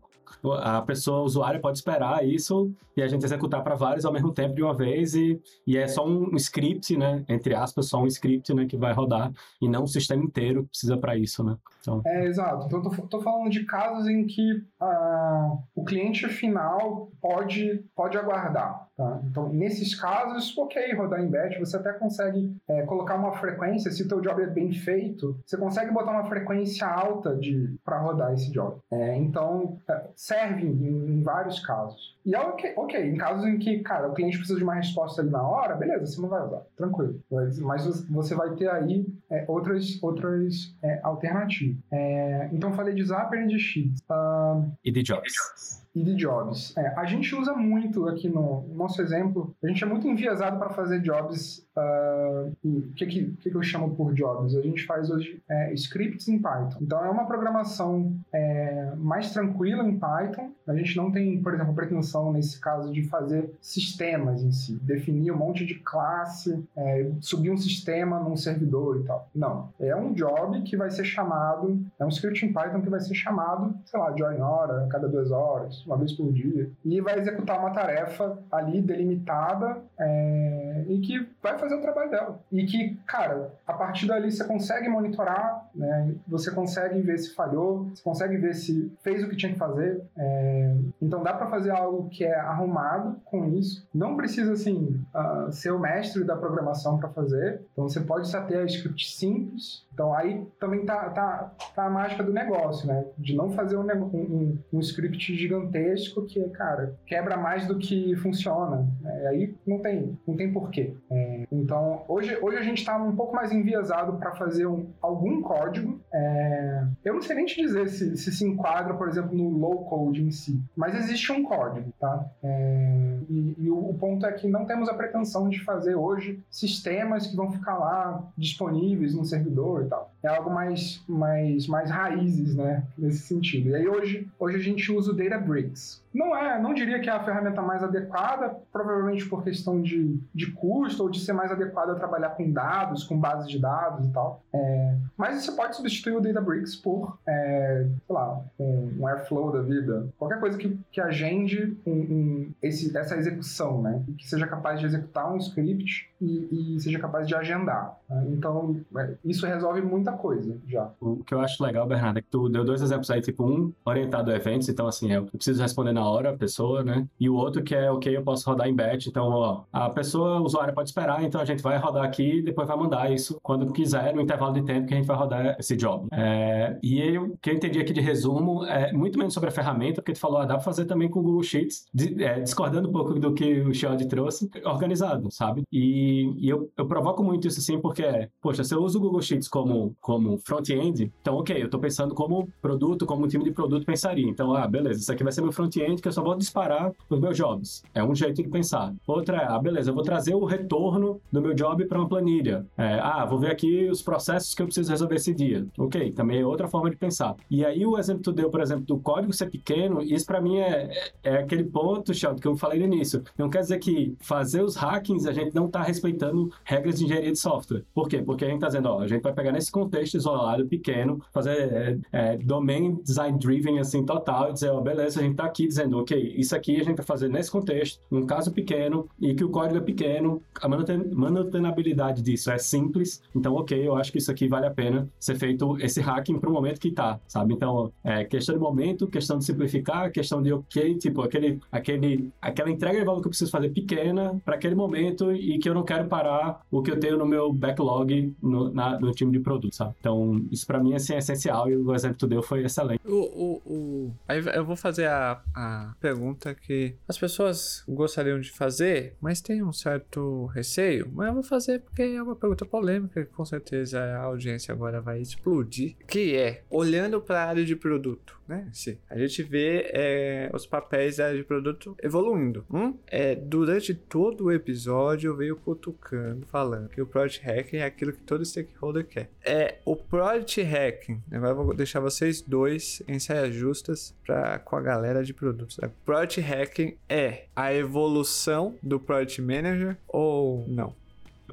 a pessoa, o usuário pode esperar isso e a gente executar para vários ao mesmo tempo de uma vez e, e é só um script, né, entre aspas, só um script, né, que vai rodar e não o sistema inteiro que precisa para isso, né. Então... É, exato. Então, tô falando de casos em que uh, o cliente final pode, pode aguardar. Tá? Então, nesses casos, ok, rodar em batch, você até consegue é, colocar uma frequência, se o teu job é bem feito, você consegue botar uma frequência alta para rodar esse job. É, então, é, serve em, em, vários casos. E é ok, ok, em casos em que, cara, o cliente precisa de uma resposta ali na hora, beleza, você não vai usar, tranquilo. Mas, mas você vai ter aí é, outras, outras é, alternativas. É, então, falei de Zapper e de Sheets. Uh, e de Jobs e de jobs. É, a gente usa muito aqui no, nosso exemplo, a gente é muito enviesado para fazer jobs. Uh, o que, que, que, eu chamo por jobs? A gente faz hoje é, scripts em Python. Então é uma programação é, mais tranquila em Python. A gente não tem, por exemplo, pretensão nesse caso de fazer sistemas em si, definir um monte de classe, é, subir um sistema num servidor e tal. Não. É um job que vai ser chamado, é um script em Python que vai ser chamado, sei lá, de hora em hora, cada duas horas uma vez por dia, e vai executar uma tarefa ali delimitada é, e que vai fazer o trabalho dela. E que, cara, a partir dali você consegue monitorar, né? você consegue ver se falhou, você consegue ver se fez o que tinha que fazer. É, então dá para fazer algo que é arrumado com isso. Não precisa, assim, uh, ser o mestre da programação para fazer. Então você pode só ter a script simples. Então aí também tá, tá, tá a mágica do negócio, né? De não fazer um, um, um script gigantesco que, cara, quebra mais do que funciona. É, aí não tem, não tem porquê. É, então, hoje, hoje a gente está um pouco mais enviesado para fazer um, algum código. É, eu não sei nem te dizer se, se, se enquadra, por exemplo, no low code em si, mas existe um código, tá? É, e, e o, o ponto é que não temos a pretensão de fazer hoje sistemas que vão ficar lá disponíveis no servidor e tal. É algo mais, mais, mais raízes, né? Nesse sentido. E aí hoje, hoje a gente usa o Databricks não é, não diria que é a ferramenta mais adequada, provavelmente por questão de, de custo ou de ser mais adequada a trabalhar com dados, com bases de dados e tal. É, mas você pode substituir o Databricks por, é, sei lá, um, um, Airflow da vida, qualquer coisa que, que agende um, um, esse, essa execução, né? Que seja capaz de executar um script e, e seja capaz de agendar. Né? Então, é, isso resolve muita coisa já. O que eu acho legal, Bernardo, é que tu deu dois exemplos aí, tipo, um orientado a eventos, então assim, eu preciso responder na hora a pessoa, né? E o outro que é, ok, eu posso rodar em batch, então, ó, a pessoa, o usuário pode esperar, então a gente vai rodar aqui e depois vai mandar isso quando quiser, no intervalo de tempo que a gente vai rodar esse job. É, e eu, o que eu entendi aqui de resumo é muito menos sobre a ferramenta, porque tu falou, ah, dá pra fazer também com o Google Sheets, de, é, discordando um pouco do que o Shield trouxe, organizado, sabe? E, e eu, eu provoco muito isso assim, porque, poxa, se eu uso o Google Sheets como, como front-end, então, ok, eu estou pensando como produto, como um time de produto pensaria. Então, ah, beleza, isso aqui vai ser meu front-end que eu só vou disparar os meus jobs. É um jeito de pensar. Outra é, ah, beleza, eu vou trazer o retorno do meu job para uma planilha. É, ah, vou ver aqui os processos que eu preciso resolver esse dia. Ok, também é outra forma de pensar. E aí, o exemplo que tu deu, por exemplo, do código ser pequeno, isso para mim é, é, é aquele ponto, Sheldon, que eu falei no início. Não quer dizer que fazer os hackings a gente não está respeitando regras de engenharia de software. Por quê? Porque a gente está dizendo, ó, a gente vai pegar nesse contexto isolado, pequeno, fazer é, é, domain design driven, assim, total, e dizer, ó, beleza, a gente está aqui dizendo, ok, isso aqui a gente vai fazer nesse contexto, num caso pequeno, e que o código é pequeno, a manutenabilidade disso é simples, então, ok, eu acho que isso aqui vale a pena ser feito esse hacking para o momento que está, sabe? Então, é questão de momento, questão de simplificar, questão de, ok, tipo, aquele, aquele, aquela entrega de valor que eu preciso fazer pequena para aquele momento e que eu não quero parar o que eu tenho no meu backlog no, na, no time de produto, sabe? Então, isso para mim assim, é essencial e o exemplo que tu deu foi excelente. O, o, o... Aí eu vou fazer a, a pergunta que as pessoas gostariam de fazer, mas tem um certo receio. Mas eu vou fazer porque é uma pergunta polêmica que com certeza a audiência agora vai explodir. Que é, olhando para a área de produto, né? Sim. A gente vê é, os papéis da área de produto evoluindo. Um, é, durante todo o episódio eu venho cutucando, falando que o Project Hacking é aquilo que todo stakeholder quer. É o Project Hacking. Agora eu vou deixar vocês dois em saias justas pra, com a galera de produtos. O Project Hacking é a evolução do Project Manager ou não?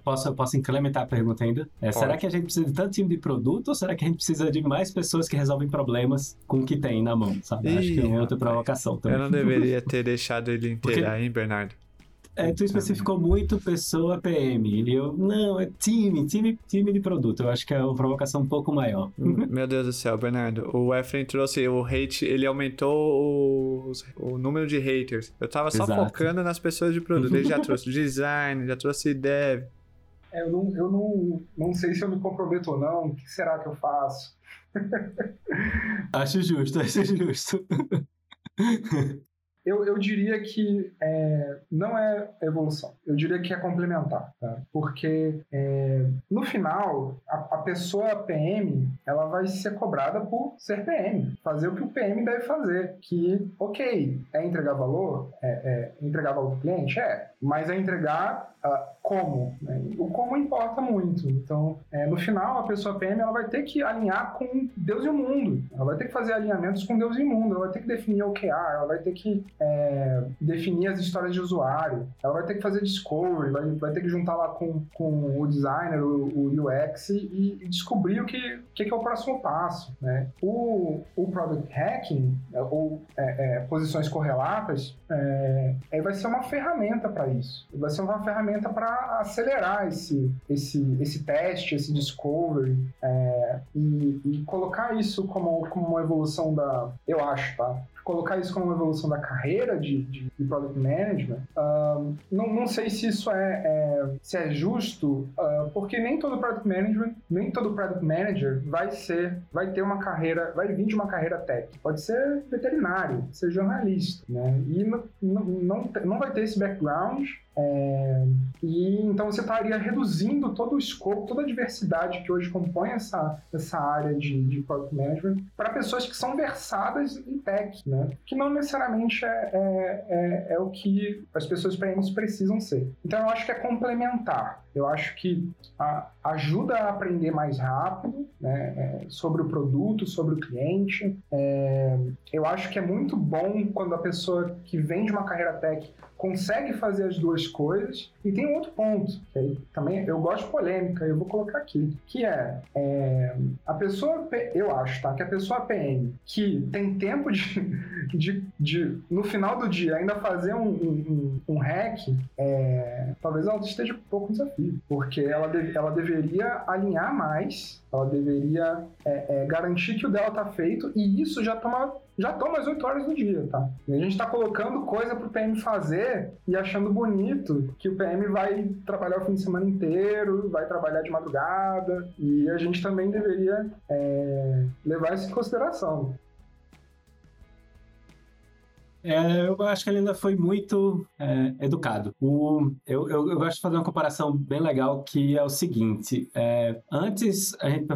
posso, posso incrementar a pergunta ainda? É, será que a gente precisa de tanto time de produto ou será que a gente precisa de mais pessoas que resolvem problemas com o que tem na mão, sabe? Ih, Acho que é uma outra provocação também. Eu não deveria ter deixado ele inteirar, Porque... hein, Bernardo? É, tu especificou muito pessoa PM. E eu, não, é time, time, time de produto. Eu acho que é uma provocação um pouco maior. Meu Deus do céu, Bernardo. O Efren trouxe o hate, ele aumentou os, o número de haters. Eu tava só Exato. focando nas pessoas de produto. Ele já trouxe design, já trouxe dev. É, eu não, eu não, não sei se eu me comprometo ou não. O que será que eu faço? acho justo, acho justo. Eu, eu diria que é, não é evolução, eu diria que é complementar, tá? porque é, no final a, a, pessoa PM ela vai ser cobrada por ser PM, fazer o que o PM deve fazer, que ok, é entregar valor, é, é entregar valor para o cliente, é, mas é entregar uh, como. Né? O como importa muito. Então, é, no final, a pessoa PM ela vai ter que alinhar com Deus e o mundo. Ela vai ter que fazer alinhamentos com Deus e o mundo. Ela vai ter que definir o QA, ela vai ter que é, definir as histórias de usuário, ela vai ter que fazer discovery, vai, vai ter que juntar lá com, com o designer, o, o UX e, e, descobrir o que, que, é o próximo passo. Né? O, o product hacking, é, ou é, é, posições correlatas, é, vai ser uma ferramenta para isso. Vai ser uma ferramenta para acelerar esse, esse, esse teste, esse discovery é, e, e, colocar isso como, como uma evolução da, eu acho, tá? Colocar isso como uma evolução da carreira de, de, de product management, uh, não, não sei se isso é, é se é justo, uh, porque nem todo product management, nem todo product manager vai ser, vai ter uma carreira, vai vir de uma carreira técnica. Pode ser veterinário, ser jornalista, né? E não, não, não, não vai ter esse background é, e então você estaria reduzindo todo o escopo, toda a diversidade que hoje compõe essa, essa área de, de product management para pessoas que são versadas em tech, né? que não necessariamente é, é, é, é o que as pessoas PMs precisam ser. Então eu acho que é complementar. Eu acho que a, ajuda a aprender mais rápido né, é, sobre o produto, sobre o cliente. É, eu acho que é muito bom quando a pessoa que vem de uma carreira tech consegue fazer as duas coisas. E tem um outro ponto, que aí também eu gosto de polêmica, eu vou colocar aqui, que é, é a pessoa, eu acho, tá? Que a pessoa PM que tem tempo de, de, de no final do dia, ainda fazer um, um, um hack, é, talvez ela esteja um pouco desafio, porque ela, deve, ela deveria alinhar mais, ela deveria é, é, garantir que o dela tá feito, e isso já toma já toma as 8 horas do dia, tá? E a gente está colocando coisa para o PM fazer e achando bonito que o PM vai trabalhar o fim de semana inteiro, vai trabalhar de madrugada, e a gente também deveria é, levar isso em consideração. É, eu acho que ele ainda foi muito é, educado. O, eu, eu, eu, gosto de fazer uma comparação bem legal que é o seguinte: é, antes a gente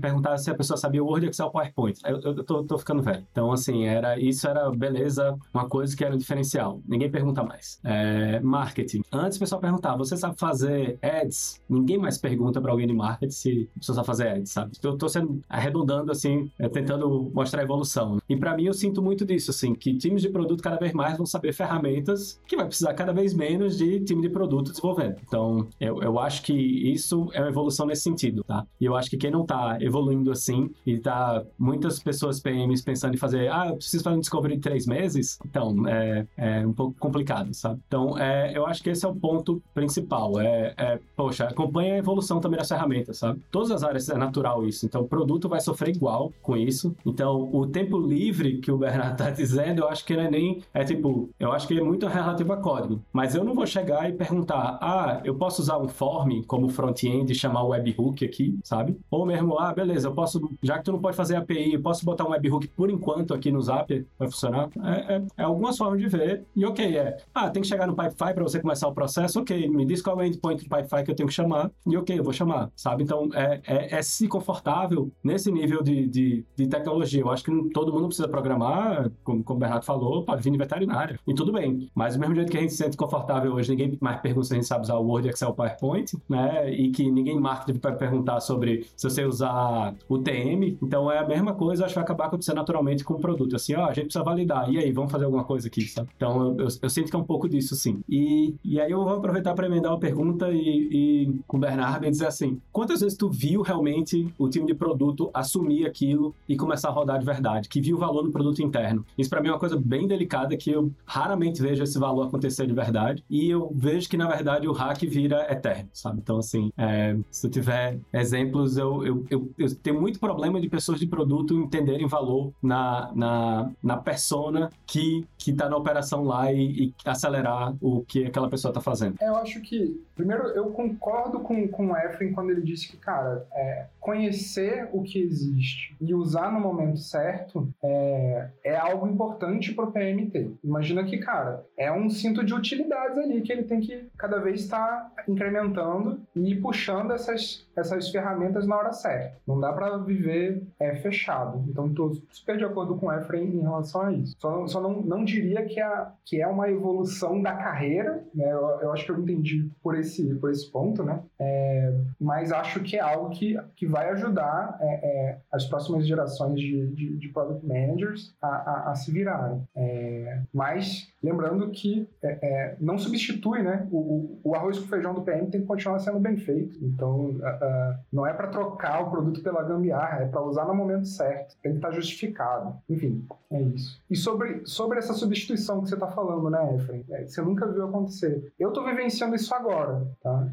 perguntava se a pessoa sabia Word, Excel, PowerPoint. Eu, eu tô, tô, ficando velho. Então, assim, era, isso era beleza, uma coisa que era um diferencial. Ninguém pergunta mais. É, marketing. Antes o pessoal perguntava: você sabe fazer ads? Ninguém mais pergunta para alguém de marketing se a pessoa sabe fazer ads, sabe? Eu tô sendo arredondando, assim, é, tentando mostrar a evolução. E para mim, eu sinto muito disso, assim, que times de produto cada vez mais vão saber ferramentas que vai precisar cada vez menos de time de produto desenvolvendo. Então, eu, eu acho que isso é uma evolução nesse sentido, tá? E eu acho que quem não tá evoluindo assim e tá muitas pessoas PMs pensando em fazer, ah, eu preciso fazer um discovery em três meses, então é, é um pouco complicado, sabe? Então, é, eu acho que esse é o ponto principal. É, é, poxa, acompanha a evolução também das ferramentas, sabe? Todas as áreas é natural isso. Então, o produto vai sofrer igual com isso. Então, o tempo livre que o Bernardo tá dizendo, eu acho que não é nem. É tipo, eu acho que é muito relativo a código. Mas eu não vou chegar e perguntar, ah, eu posso usar um form como front-end e chamar o webhook aqui, sabe? Ou mesmo, ah, beleza, eu posso, já que tu não pode fazer API, eu posso botar um webhook por enquanto aqui no Zap, vai funcionar? É, é, é algumas formas de ver. E ok, é, ah, tem que chegar no Pipefy para você começar o processo, ok, me diz qual é o endpoint do Pipefy que eu tenho que chamar, e ok, eu vou chamar, sabe? Então, é, é, é se confortável nesse nível de, de, de, tecnologia. Eu acho que todo mundo precisa programar, como, como o Bernardo falou, vir de veterinária. E tudo bem. Mas do mesmo jeito que a gente se sente confortável hoje, ninguém mais pergunta se a gente sabe usar o Word, Excel, PowerPoint, né? E que ninguém marketing vai perguntar sobre se você usar o TM. Então é a mesma coisa, acho que vai acabar acontecendo naturalmente com o produto. Assim, ó, a gente precisa validar. E aí, vamos fazer alguma coisa aqui, sabe? Então eu, eu, eu sinto que é um pouco disso, sim. E, e aí eu vou aproveitar para emendar uma pergunta e, e com o Bernardo e dizer assim: quantas vezes tu viu realmente o time de produto assumir aquilo e começar a rodar de verdade? Que viu o valor no produto interno? Isso para mim é uma coisa bem delicada que eu raramente vejo esse valor acontecer de verdade. E eu vejo que, na verdade, o hack vira eterno, sabe? Então, assim, é, se eu tiver exemplos, eu, eu, eu, eu, tenho muito problema de pessoas de produto entenderem valor na, na, na persona que, que tá na operação lá e, e acelerar o que aquela pessoa tá fazendo. É, eu acho que, primeiro, eu concordo com, com o Efren quando ele disse que, cara, é, conhecer o que existe e usar no momento certo é, é algo importante para o PMT. Imagina que, cara, é um cinto de utilidades ali que ele tem que cada vez estar incrementando e puxando essas, essas ferramentas na hora certa. Não dá para viver é, fechado. Então, estou super de acordo com o Efraim em relação a isso. Só, só não, não diria que, é, que é uma evolução da carreira, né? Eu, eu acho que eu entendi por esse, por esse ponto, né? É, mas acho que é algo que, que vai ajudar é, é as próximas gerações de, de, de product managers a, a, a se virarem. É, mas lembrando que é, é, não substitui, né? O, o, arroz com feijão do PM tem que continuar sendo bem feito. Então, não é para trocar o produto pela gambiarra, é para usar no momento certo. Tem que estar tá justificado. Enfim, é isso. E sobre, sobre essa substituição que você está falando, né, Efraim? É, você nunca viu acontecer. Eu estou vivenciando isso agora, tá?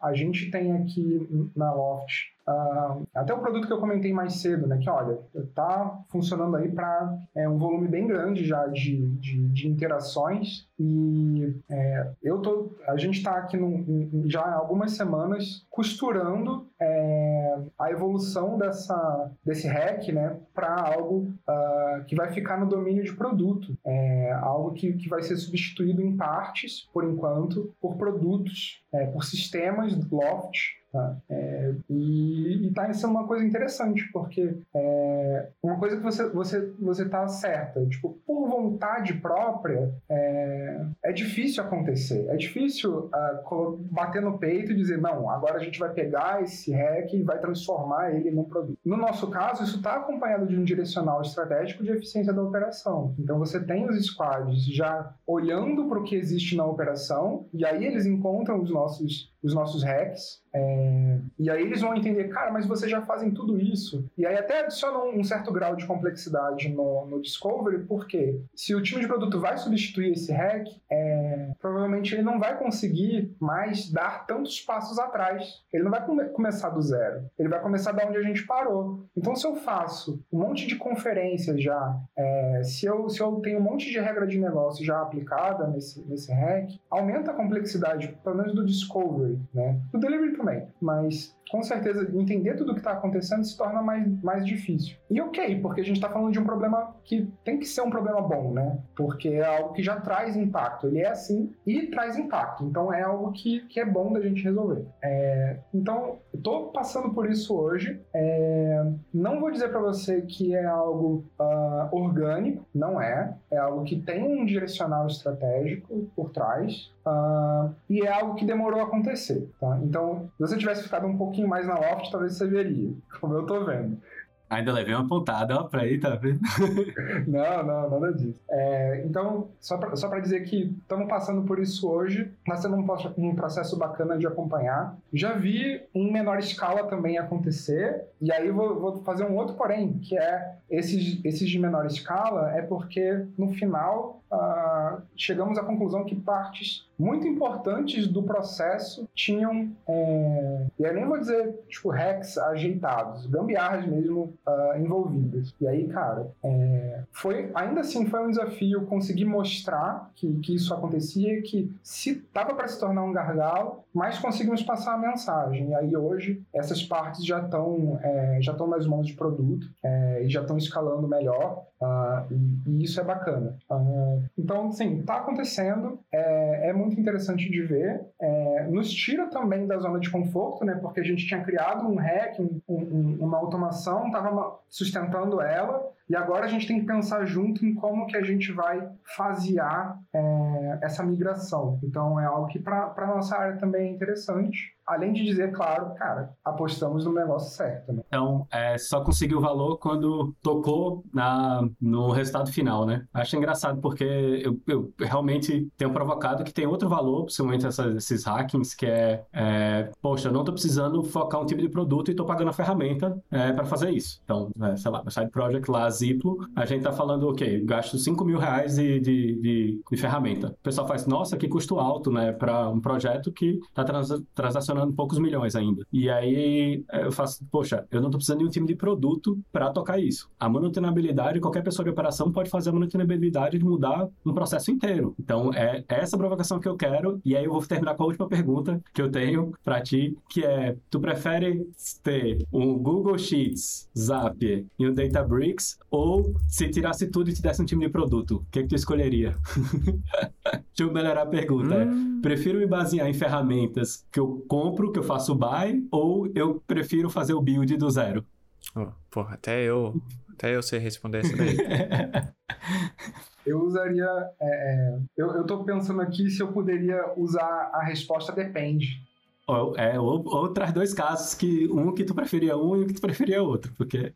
A gente tem aqui na Loft Uh, até o produto que eu comentei mais cedo, né? Que olha, tá funcionando aí para é, um volume bem grande já de, de, de interações e é, eu tô, a gente está aqui num, já há algumas semanas costurando é, a evolução dessa, desse hack né, para algo uh, que vai ficar no domínio de produto, é, algo que, que vai ser substituído em partes, por enquanto, por produtos, é, por sistemas Loft Tá? É, e está sendo uma coisa interessante, porque é, uma coisa que você você você tá certa, tipo, por vontade própria, é, é difícil acontecer. É difícil uh, bater no peito e dizer, não, agora a gente vai pegar esse hack e vai transformar ele num produto. No nosso caso, isso está acompanhado de um direcional estratégico de eficiência da operação. Então você tem os squads já olhando para o que existe na operação, e aí eles encontram os nossos os nossos hacks. É, e aí eles vão entender, cara, mas vocês já fazem tudo isso. E aí até adiciona um certo grau de complexidade no, no Discovery, porque se o time de produto vai substituir esse hack, é, provavelmente ele não vai conseguir mais dar tantos passos atrás. Ele não vai come começar do zero. Ele vai começar da onde a gente parou. Então, se eu faço um monte de conferências já, é, se, eu, se eu tenho um monte de regra de negócio já aplicada nesse, nesse hack, aumenta a complexidade, pelo menos do Discovery delivery, né? Delivery também, mas com certeza entender tudo o que está acontecendo se torna mais, mais difícil. E ok, porque a gente está falando de um problema que tem que ser um problema bom, né? Porque é algo que já traz impacto. Ele é assim e traz impacto. Então é algo que, que é bom da gente resolver. É, então, eu tô passando por isso hoje. É, não vou dizer para você que é algo uh, orgânico, não é. É algo que tem um direcional estratégico por trás. Uh, e é algo que demorou a acontecer. Tá? Então, se você tivesse ficado um pouquinho mais na loft, talvez você veria, como eu tô vendo. Ainda levei uma pontada, ó, pra aí, tá vendo? não, não, nada disso. É, então, só pra, só pra dizer que estamos passando por isso hoje, tá sendo um, um processo bacana de acompanhar. Já vi em menor escala também acontecer, e aí vou, vou fazer um outro porém, que é esses, esses de menor escala, é porque no final uh, chegamos à conclusão que partes muito importantes do processo tinham, é, e eu nem vou dizer, tipo, hacks ajeitados, gambiarras mesmo uh, envolvidas. E aí, cara, é, foi, ainda assim foi um desafio conseguir mostrar que, que isso acontecia, que se tava para se tornar um gargalo, mas conseguimos passar a mensagem. E aí hoje essas partes já estão é, já estão nas mãos de produto é, e já estão escalando melhor. Uh, e, e, isso é bacana. Uh, então, sim, está acontecendo, é, é, muito interessante de ver. É, nos tira também da zona de conforto, né? Porque a gente tinha criado um hack, um, um, uma automação, estava sustentando ela, e agora a gente tem que pensar junto em como que a gente vai fasear é, essa migração. Então, é algo que para a nossa área também é interessante. Além de dizer, claro, cara, apostamos no negócio certo. Né? Então, é, só conseguiu o valor quando tocou na, no resultado final, né? Acho engraçado porque eu, eu realmente tenho provocado que tem outro valor, principalmente essas, esses hackings, que é, é, poxa, eu não estou precisando focar um tipo de produto e estou pagando a ferramenta é, para fazer isso. Então, é, sei lá, no side project lá, Ziplo, a gente está falando, ok, gasto 5 mil reais de, de, de, de, ferramenta. O pessoal faz, nossa, que custo alto, né, para um projeto que está trans, transacionando poucos milhões ainda. E aí eu faço, poxa, eu não tô precisando de um time de produto para tocar isso. A manutenabilidade, qualquer pessoa de operação pode fazer a manutenabilidade de mudar um processo inteiro. Então é essa provocação que eu quero. E aí eu vou terminar com a última pergunta que eu tenho para ti, que é: tu prefere ter um Google Sheets, Zapier e um Databricks ou se tirasse tudo e te desse um time de produto, o que, que tu escolheria? Deixa eu melhorar a pergunta. É, hum. É, prefiro me basear em ferramentas que eu compro, que eu faço buy, ou eu prefiro fazer o build do zero? Oh, porra, até eu, até eu sei responder essa daí. eu usaria. É, é, eu, eu tô pensando aqui se eu poderia usar a resposta depende. Ou, é, ou, ou traz dois casos que um que tu preferia um e um que tu preferia outro, porque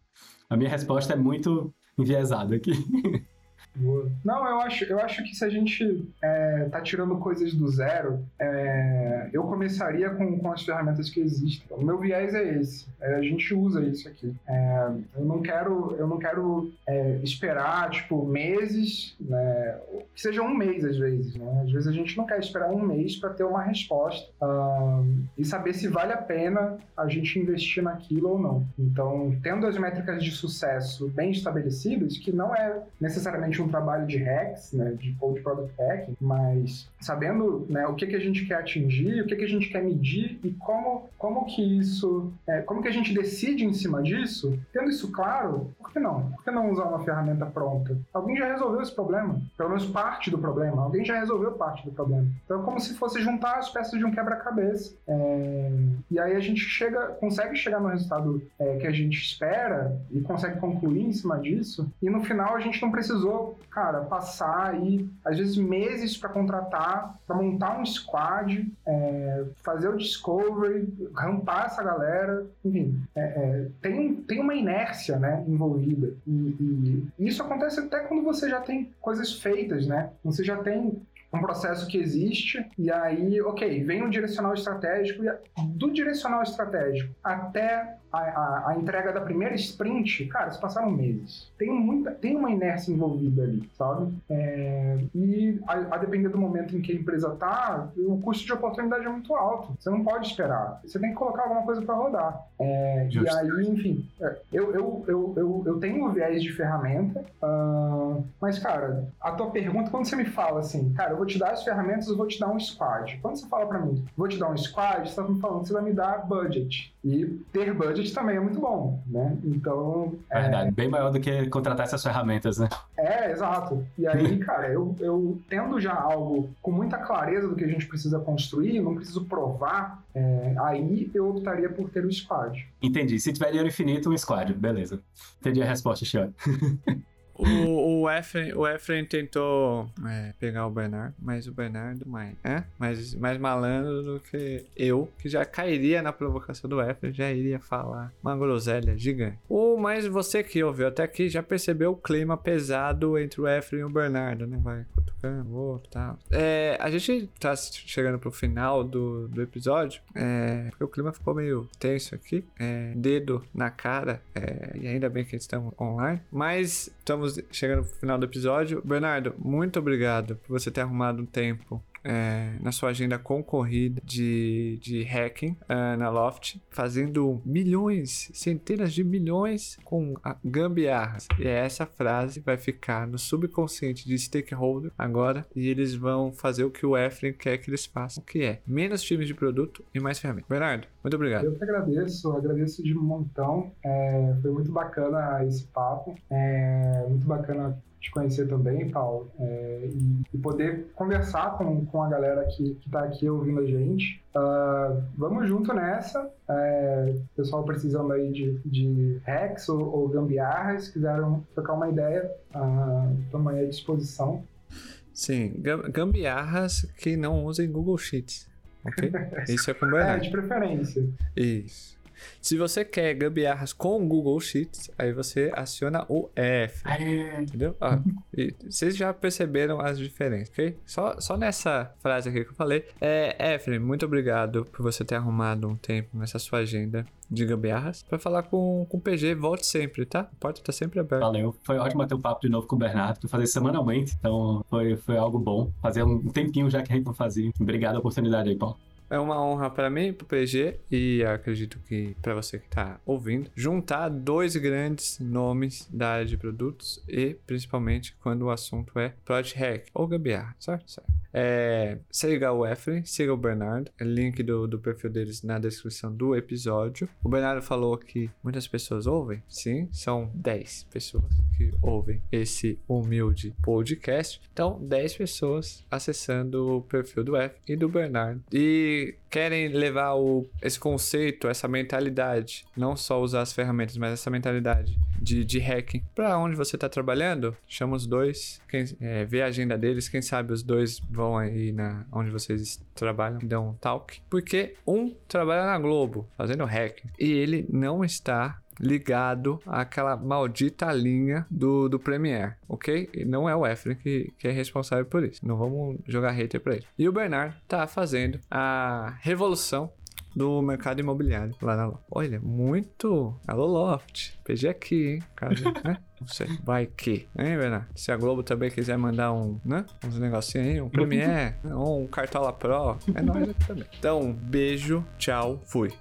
a minha resposta é muito enviesada aqui. Não, eu acho, eu acho que se a gente é, tá tirando coisas do zero, é, eu começaria com, com as ferramentas que existem. O meu viés é esse. É, a gente usa isso aqui. É, eu não quero, eu não quero é, esperar tipo meses, né? Que seja um mês às vezes. Né? Às vezes a gente não quer esperar um mês para ter uma resposta e saber se vale a pena a gente investir naquilo ou não. Então, tendo as métricas de sucesso bem estabelecidas, que não é necessariamente um um trabalho de hacks, né, de code product hacking, mas sabendo né, o que, que a gente quer atingir, o que, que a gente quer medir e como, como que isso, é, como que a gente decide em cima disso, tendo isso claro, por que não? Por que não usar uma ferramenta pronta? Alguém já resolveu esse problema, pelo menos parte do problema, alguém já resolveu parte do problema. Então é como se fosse juntar as peças de um quebra-cabeça. É, e aí a gente chega, consegue chegar no resultado é, que a gente espera e consegue concluir em cima disso, e no final a gente não precisou cara, passar aí, às vezes, meses para contratar, para montar um squad, é, fazer o discovery, rampar essa galera, enfim, é, é, tem, tem uma inércia, né, envolvida. E, e, isso acontece até quando você já tem coisas feitas, né? Você já tem um processo que existe, e aí, ok, vem um direcional estratégico, e do direcional estratégico até a, a, a, entrega da primeira sprint, cara, se passaram meses. Tem, muita, tem uma inércia envolvida ali, sabe? É, e a, a, depender do momento em que a empresa tá, o custo de oportunidade é muito alto. Você não pode esperar. Você tem que colocar alguma coisa para rodar. É, e aí, enfim, é, eu, eu, eu, eu, eu tenho viés de ferramenta, uh, mas, cara, a tua pergunta, quando você me fala assim, cara, eu vou te dar as ferramentas, eu vou te dar um squad. Quando você fala para mim, vou te dar um squad, você está me falando que você vai me dar budget. E ter budget também é muito bom, né? Então. É Verdade, é... bem maior do que contratar essas ferramentas, né? É, exato. E aí, cara, eu, eu tendo já algo com muita clareza do que a gente precisa construir, não preciso provar, é, aí eu optaria por ter o squad. Entendi. Se tiver dinheiro infinito, um squad. Beleza. Entendi a resposta, Xion. O, o, Efren, o Efren tentou é, pegar o Bernardo, mas o Bernardo mais, é? mais, mais malandro do que eu, que já cairia na provocação do Efren, já iria falar uma groselha gigante. O, mas você que ouviu até aqui já percebeu o clima pesado entre o Efren e o Bernardo, né? Vai e tal. É, a gente tá chegando pro final do, do episódio, é, porque o clima ficou meio tenso aqui, é, dedo na cara, é, e ainda bem que estamos online, mas estamos chegando no final do episódio. Bernardo, muito obrigado por você ter arrumado um tempo é, na sua agenda concorrida de, de hacking uh, na Loft, fazendo milhões, centenas de milhões com gambiarras. E essa frase vai ficar no subconsciente de stakeholder agora e eles vão fazer o que o Efren quer que eles façam, que é menos times de produto e mais ferramentas. Bernardo, muito obrigado. Eu que agradeço, agradeço de montão. É, foi muito bacana esse papo, é, muito bacana te conhecer também, Paulo, é, e, e, poder conversar com, com a galera que, que tá aqui ouvindo a gente. Uh, vamos junto nessa. É, pessoal precisando aí de, de hacks ou, ou gambiarras, se quiseram trocar uma ideia, estamos uh, aí à disposição. Sim, gambiarras que não usem Google Sheets. Ok? Isso é com verdade. É, de preferência. Isso. Se você quer gambiarras com Google Sheets, aí você aciona o F. Entendeu? Ah, vocês já perceberam as diferenças, ok? Só, só nessa frase aqui que eu falei. É, Efren, muito obrigado por você ter arrumado um tempo nessa sua agenda de gambiarras para falar com, com o PG. Volte sempre, tá? A porta tá sempre aberta. Valeu. Foi ótimo ter um papo de novo com o Bernardo. Fazer semanalmente, então foi, foi algo bom. Fazia um tempinho já que a gente não fazia. Obrigado a oportunidade aí, Paulo. É uma honra para mim, para o PG e acredito que para você que está ouvindo, juntar dois grandes nomes da área de produtos e principalmente quando o assunto é Project Hack ou Gambiarra, certo? certo. É, siga o Efren, siga o Bernardo, link do, do perfil deles na descrição do episódio. O Bernardo falou que muitas pessoas ouvem, sim, são 10 pessoas que ouvem esse humilde podcast. Então, 10 pessoas acessando o perfil do Efren e do Bernardo. E querem levar o, esse conceito, essa mentalidade, não só usar as ferramentas, mas essa mentalidade de, de hacking. Para onde você está trabalhando, chama os dois, quem, é, vê a agenda deles, quem sabe os dois vão aí na onde vocês trabalham, dão um talk, porque um trabalha na Globo fazendo hacking. E ele não está ligado àquela maldita linha do, do Premiere, ok? E não é o Efren que, que é responsável por isso. Não vamos jogar hater pra ele. E o Bernard tá fazendo a revolução do mercado imobiliário lá na Loft. Olha, muito. Alô, Loft. PG aqui, hein? Cara, né? Não sei. Vai que. Hein, Bernardo? Se a Globo também quiser mandar um, né? Uns negocinhos aí, um Premiere, ou um Cartola Pro, é nóis aqui também. Então, beijo, tchau, fui.